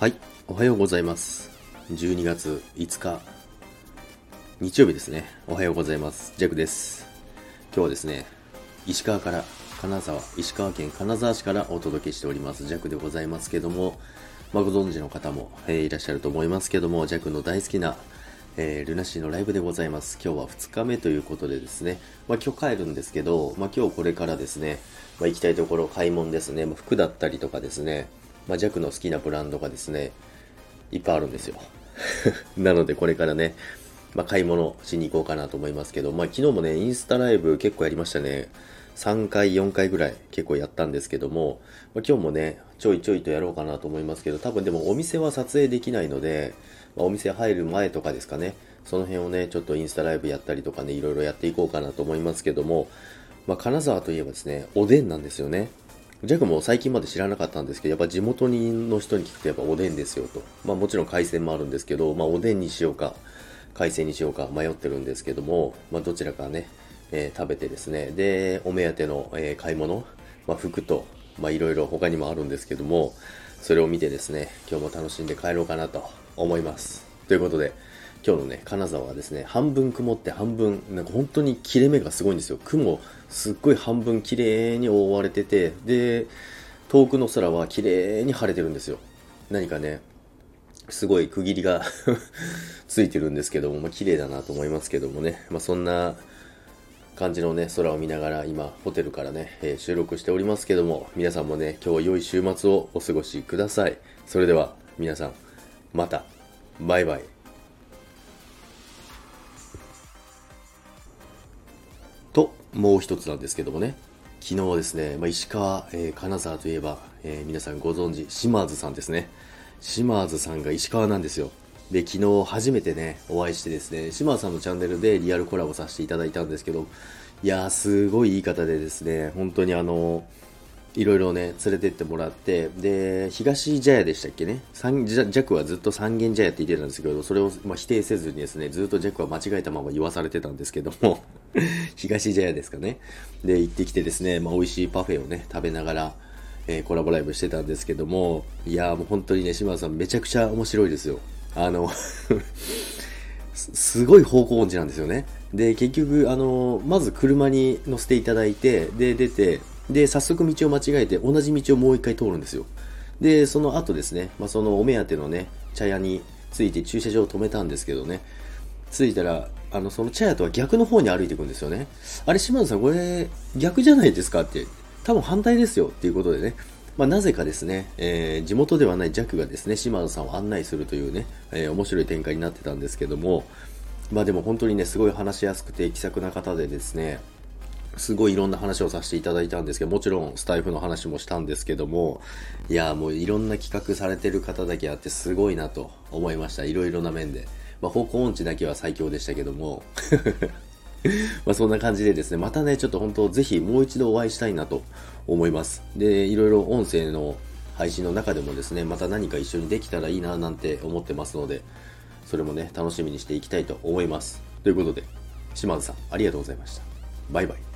はい、おはようございます。12月5日、日曜日ですね。おはようございます。ジャクです。今日はですね、石川から、金沢、石川県金沢市からお届けしております、ジャクでございますけども、まあ、ご存知の方も、えーいらっしゃると思いますけども、ジャクの大好きな、えールナシーのライブでございます。今日は2日目ということでですね、まあ、今日帰るんですけど、まあ、今日これからですね、まあ、行きたいところ買い物ですね、まあ服だったりとかですね、まあ、ジャクの好きなブランドがですね、いっぱいあるんですよ。なのでこれからね、まあ、買い物しに行こうかなと思いますけど、まあ、昨日もね、インスタライブ結構やりましたね。3回、4回ぐらい結構やったんですけども、まあ、今日もね、ちょいちょいとやろうかなと思いますけど、多分でもお店は撮影できないので、まあ、お店入る前とかですかね、その辺をね、ちょっとインスタライブやったりとかね、いろいろやっていこうかなと思いますけども、まあ、金沢といえばですね、おでんなんですよね。ジャックも最近まで知らなかったんですけど、やっぱ地元にの人に聞くとやっぱおでんですよと。まあもちろん海鮮もあるんですけど、まあおでんにしようか、海鮮にしようか迷ってるんですけども、まあどちらかね、えー食べてですね、で、お目当ての、えー買い物、まあ服と、まあいろいろ他にもあるんですけども、それを見てですね、今日も楽しんで帰ろうかなと思います。ということで、今日のね、金沢はですね、半分曇って半分、なんか本当に切れ目がすごいんですよ。雲、すっごい半分綺麗に覆われてて、で、遠くの空は綺麗に晴れてるんですよ。何かね、すごい区切りが ついてるんですけども、まあ綺麗だなと思いますけどもね、まあそんな感じのね、空を見ながら今、ホテルからね、えー収録しておりますけども、皆さんもね、今日は良い週末をお過ごしください。それでは、皆さん、また、バイバイ。もう一つなんですけどもね、昨日ですね、まあ、石川、えー金沢といえば、えー皆さんご存知、島津さんですね。島津さんが石川なんですよ。で、昨日初めてね、お会いしてですね、島津さんのチャンネルでリアルコラボさせていただいたんですけど、いやー、すごいいい方でですね、本当にあの、いろいろね、連れてってもらって、で、東茶屋でしたっけね、三ジャクはずっと三軒茶屋って言ってたんですけど、それを、まあ、否定せずにですね、ずっとジャクは間違えたまま言わされてたんですけども、東茶屋ですかね？で、行ってきてですね、まあ、美味しいパフェをね、食べながら、えーコラボライブしてたんですけども、いやもう本当にね、島田さんめちゃくちゃ面白いですよ。あの、すごい方向音痴なんですよね。で、結局、あの、まず車に乗せていただいて、で、出て、で、早速道を間違えて、同じ道をもう一回通るんですよ。で、その後ですね、まあ、そのお目当てのね、茶屋に着いて駐車場を止めたんですけどね、着いたら、あの、その茶屋とは逆の方に歩いていくんですよね。あれ、島田さん、これ、逆じゃないですかって、多分反対ですよっていうことでね、まあ、なぜかですね、えー地元ではないジャックがですね、島田さんを案内するというね、えー面白い展開になってたんですけども、まあでも本当にね、すごい話しやすくて気さくな方でですね、すごいいろんな話をさせていただいたんですけど、もちろんスタイフの話もしたんですけども、いやーもういろんな企画されてる方だけあってすごいなと思いました。いろいろな面で。まあ方向音痴だけは最強でしたけども、まあそんな感じでですね、またね、ちょっと本当ぜひもう一度お会いしたいなと思います。で、いろいろ音声の配信の中でもですね、また何か一緒にできたらいいななんて思ってますので、それもね、楽しみにしていきたいと思います。ということで、島津さん、ありがとうございました。バイバイ。